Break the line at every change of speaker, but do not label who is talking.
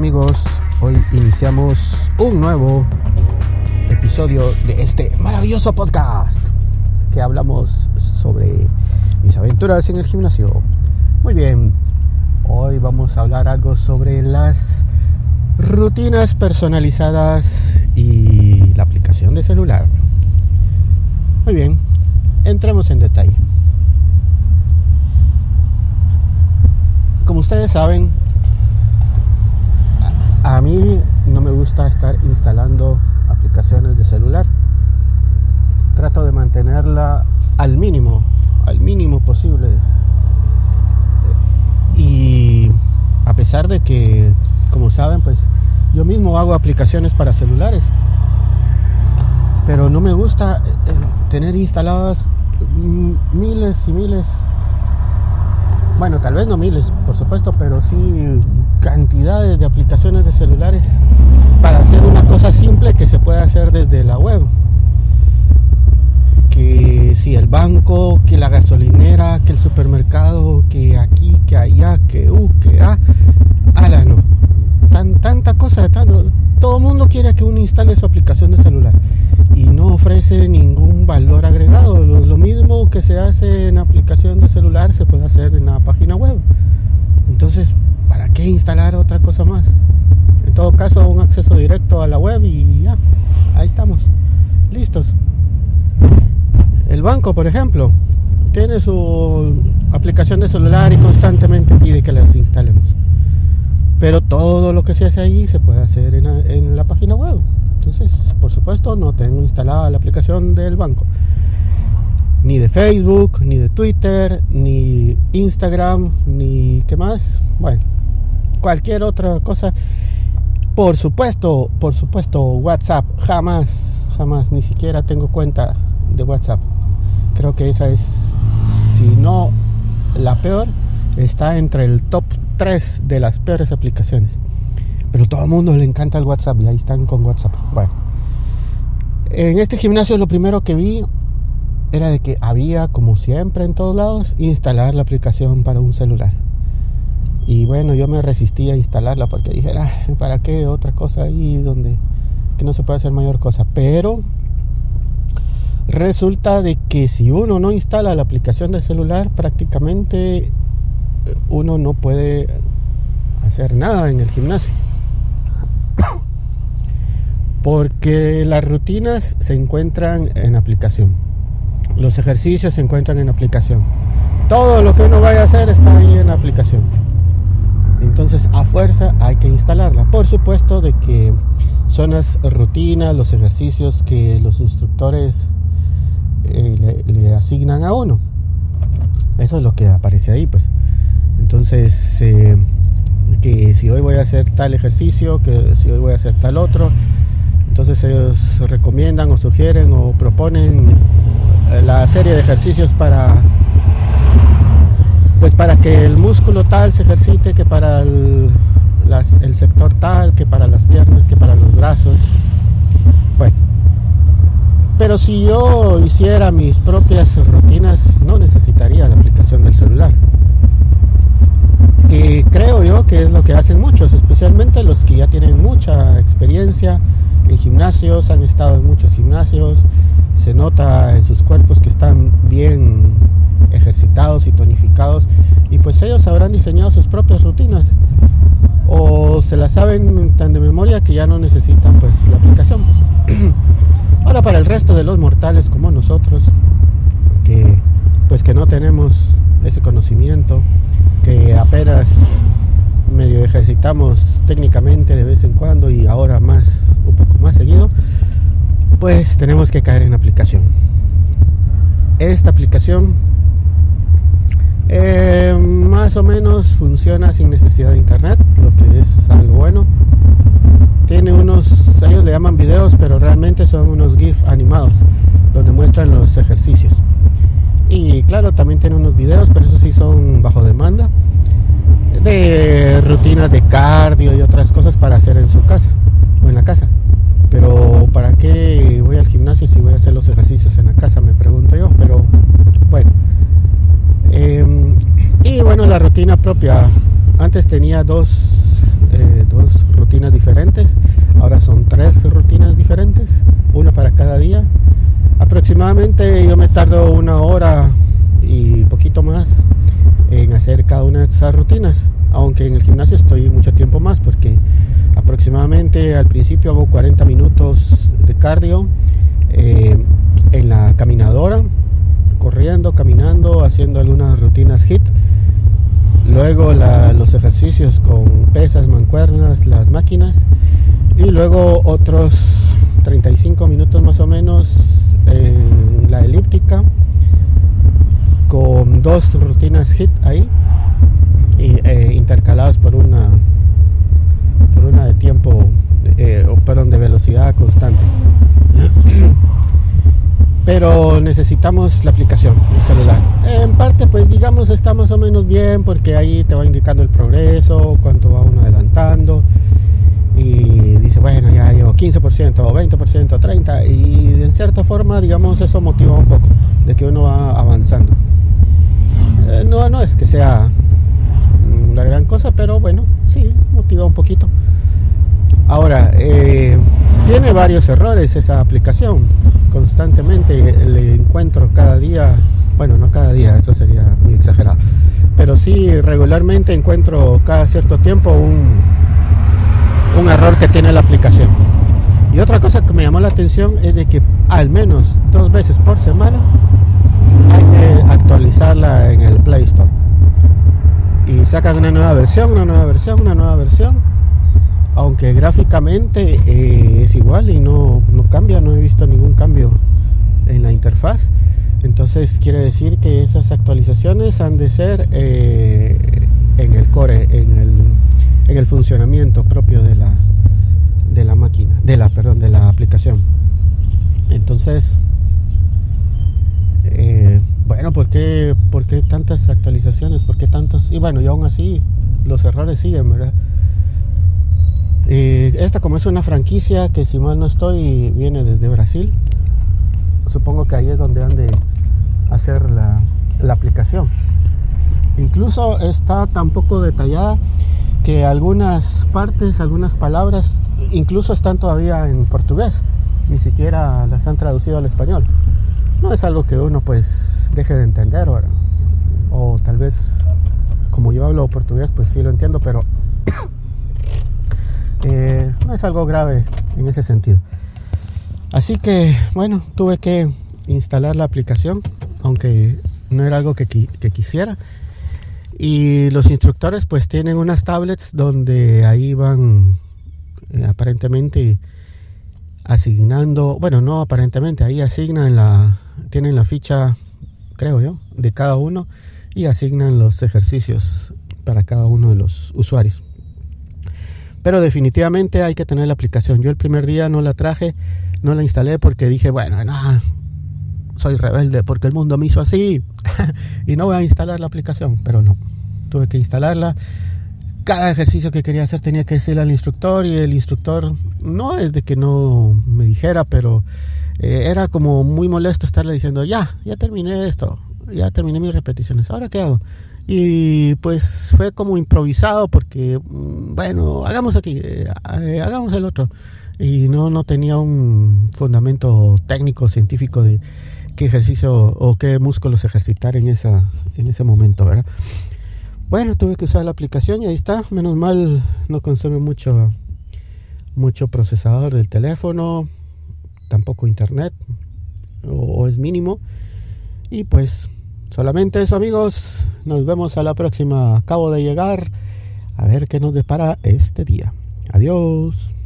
amigos, hoy iniciamos un nuevo episodio de este maravilloso podcast que hablamos sobre mis aventuras en el gimnasio. Muy bien, hoy vamos a hablar algo sobre las rutinas personalizadas y la aplicación de celular. Muy bien, entremos en detalle. Como ustedes saben, a mí no me gusta estar instalando aplicaciones de celular. Trato de mantenerla al mínimo, al mínimo posible. Y a pesar de que, como saben, pues yo mismo hago aplicaciones para celulares. Pero no me gusta eh, tener instaladas miles y miles bueno, tal vez no miles, por supuesto, pero sí cantidades de aplicaciones de celulares para hacer una cosa simple que se puede hacer desde la web. Que si el banco, que la gasolinera, que el supermercado, que aquí, que allá, que uh, que ah, ala no. Tan, tanta cosa, todo el mundo quiere que uno instale su aplicación de celular y no ofrece ningún valor agregado. Lo, mismo que se hace en aplicación de celular se puede hacer en la página web. Entonces, ¿para qué instalar otra cosa más? En todo caso, un acceso directo a la web y ya, ahí estamos, listos. El banco, por ejemplo, tiene su aplicación de celular y constantemente pide que las instalemos. Pero todo lo que se hace ahí se puede hacer en en la página web. Entonces, por supuesto, no tengo instalada la aplicación del banco. Ni de Facebook, ni de Twitter, ni Instagram, ni qué más. Bueno, cualquier otra cosa. Por supuesto, por supuesto, WhatsApp. Jamás, jamás, ni siquiera tengo cuenta de WhatsApp. Creo que esa es, si no la peor, está entre el top 3 de las peores aplicaciones. Pero todo el mundo le encanta el WhatsApp y ahí están con WhatsApp. Bueno, en este gimnasio lo primero que vi era de que había, como siempre en todos lados, instalar la aplicación para un celular. Y bueno, yo me resistí a instalarla porque dije, ah, ¿para qué otra cosa ahí donde que no se puede hacer mayor cosa? Pero resulta de que si uno no instala la aplicación de celular, prácticamente uno no puede hacer nada en el gimnasio porque las rutinas se encuentran en aplicación, los ejercicios se encuentran en aplicación, todo lo que uno vaya a hacer está ahí en aplicación. Entonces a fuerza hay que instalarla. Por supuesto de que son las rutinas, los ejercicios que los instructores eh, le, asignan a uno. Eso es lo que aparece ahí, pues. Entonces, eh, que si hoy voy a hacer tal ejercicio, que si hoy voy a hacer tal otro, entonces ellos recomiendan o sugieren o proponen la serie de ejercicios para pues para que el músculo tal se ejercite que para el, sector tal, que para las piernas, que para los brazos. Bueno, pero si yo hiciera mis propias rutinas, no necesitaría la aplicación del celular. Que creo yo que es lo que hacen muchos, especialmente los que ya tienen mucha experiencia en gimnasios, han estado en muchos gimnasios, se nota en sus cuerpos que están bien ejercitados y tonificados y pues ellos habrán diseñado sus propias rutinas o se las saben tan de memoria que ya no necesitan pues la aplicación. Ahora para el resto de los mortales como nosotros que pues que no tenemos ese conocimiento, que apenas medio ejercitamos técnicamente de vez en cuando y ahora más, un poco más seguido, pues tenemos que caer en aplicación. Esta aplicación eh, más o menos funciona sin necesidad de internet, lo que es algo bueno. Tiene unos, ellos le llaman videos, pero realmente son unos GIF animados donde muestran los ejercicios. Y claro, también tiene unos videos, pero esos sí son bajo demanda de rutinas de cardio y otras cosas para hacer en su casa o en la casa. Pero ¿para qué voy al gimnasio si voy a hacer los ejercicios en la casa? Me pregunto yo. Pero bueno. Em, y bueno, la rutina propia. Antes tenía dos, eh, dos rutinas diferentes. Ahora son tres rutinas diferentes, una para cada día. Aproximadamente yo me tardo una hora y poquito más en hacer cada una de esas rutinas. Aunque en el gimnasio estoy mucho tiempo más porque aproximadamente al principio hago 40 minutos de cardio eh, en la caminadora, corriendo, caminando, haciendo algunas rutinas HIT. Luego los ejercicios con pesas, mancuernas, las máquinas. Y luego otros 35 minutos más o menos en la elíptica con dos rutinas HIT ahí y, eh, intercalados por una por una de tiempo eh, perdón de velocidad constante pero necesitamos la aplicación el celular. En parte pues digamos está más o menos bien porque ahí te va indicando el progreso cuánto va uno adelantando. Y dice bueno ya llevo 15% o 20% 30% y en cierta forma digamos eso motiva un poco de que uno va avanzando. Eh, no, no es que sea la gran cosa, pero bueno, sí, motiva un poquito. Ahora, eh, tiene varios errores esa aplicación. Constantemente le encuentro cada día, bueno, no cada día, eso sería muy exagerado, pero sí regularmente encuentro cada cierto tiempo un, un error que tiene la aplicación. Y otra cosa que me llamó la atención es de que al menos dos veces por semana hay que actualizarla en el Play Store. Y sacan una nueva versión, una nueva versión, una nueva versión. Aunque gráficamente eh, es igual y no, no cambia, no he visto ningún cambio en la interfaz. Entonces quiere decir que esas actualizaciones han de ser eh, en el core, en el, en el funcionamiento propio de la, de la máquina, de la, perdón, de la aplicación. Entonces, eh, bueno, ¿por qué, ¿por qué tantas actualizaciones? ¿Por qué tantos? Y bueno, y aún así los errores siguen, ¿verdad? Eh, esta como es una franquicia que si mal no estoy viene desde Brasil, supongo que ahí es donde han de hacer la, la aplicación. Incluso está tan poco detallada que algunas partes, algunas palabras, incluso están todavía en portugués, ni siquiera las han traducido al español. No es algo que uno pues deje de entender o tal vez como yo hablo portugués pues sí lo entiendo pero eh, no es algo grave en ese sentido así que bueno tuve que instalar la aplicación aunque no era algo que, quisiera y los instructores pues tienen unas tablets donde ahí van eh, aparentemente asignando, bueno, no aparentemente, ahí asignan la, tienen la ficha, creo yo, de cada uno y asignan los ejercicios para cada uno de los usuarios. Pero definitivamente hay que tener la aplicación. Yo el primer día no la traje, no la instalé porque dije, bueno, no, soy rebelde porque el mundo me hizo así y no voy a instalar la aplicación, pero no, tuve que instalarla. Cada ejercicio que quería hacer tenía que decirle al instructor y el instructor no es de que no me dijera, pero eh, era como muy molesto estarle diciendo, ya, ya terminé esto, ya terminé mis repeticiones, ahora qué hago. Y pues fue como improvisado porque, mm, bueno, hagamos aquí, eh, eh, hagamos el otro. Y no, no tenía un fundamento técnico, científico de qué ejercicio o qué músculos ejercitar en, esa, en ese momento, ¿verdad? Bueno, tuve que usar la aplicación y ahí está. Menos mal no consume mucho, mucho procesador del teléfono tampoco internet o, es mínimo. Y pues solamente eso amigos, nos vemos a la próxima. Acabo de llegar a ver qué nos depara este día. Adiós.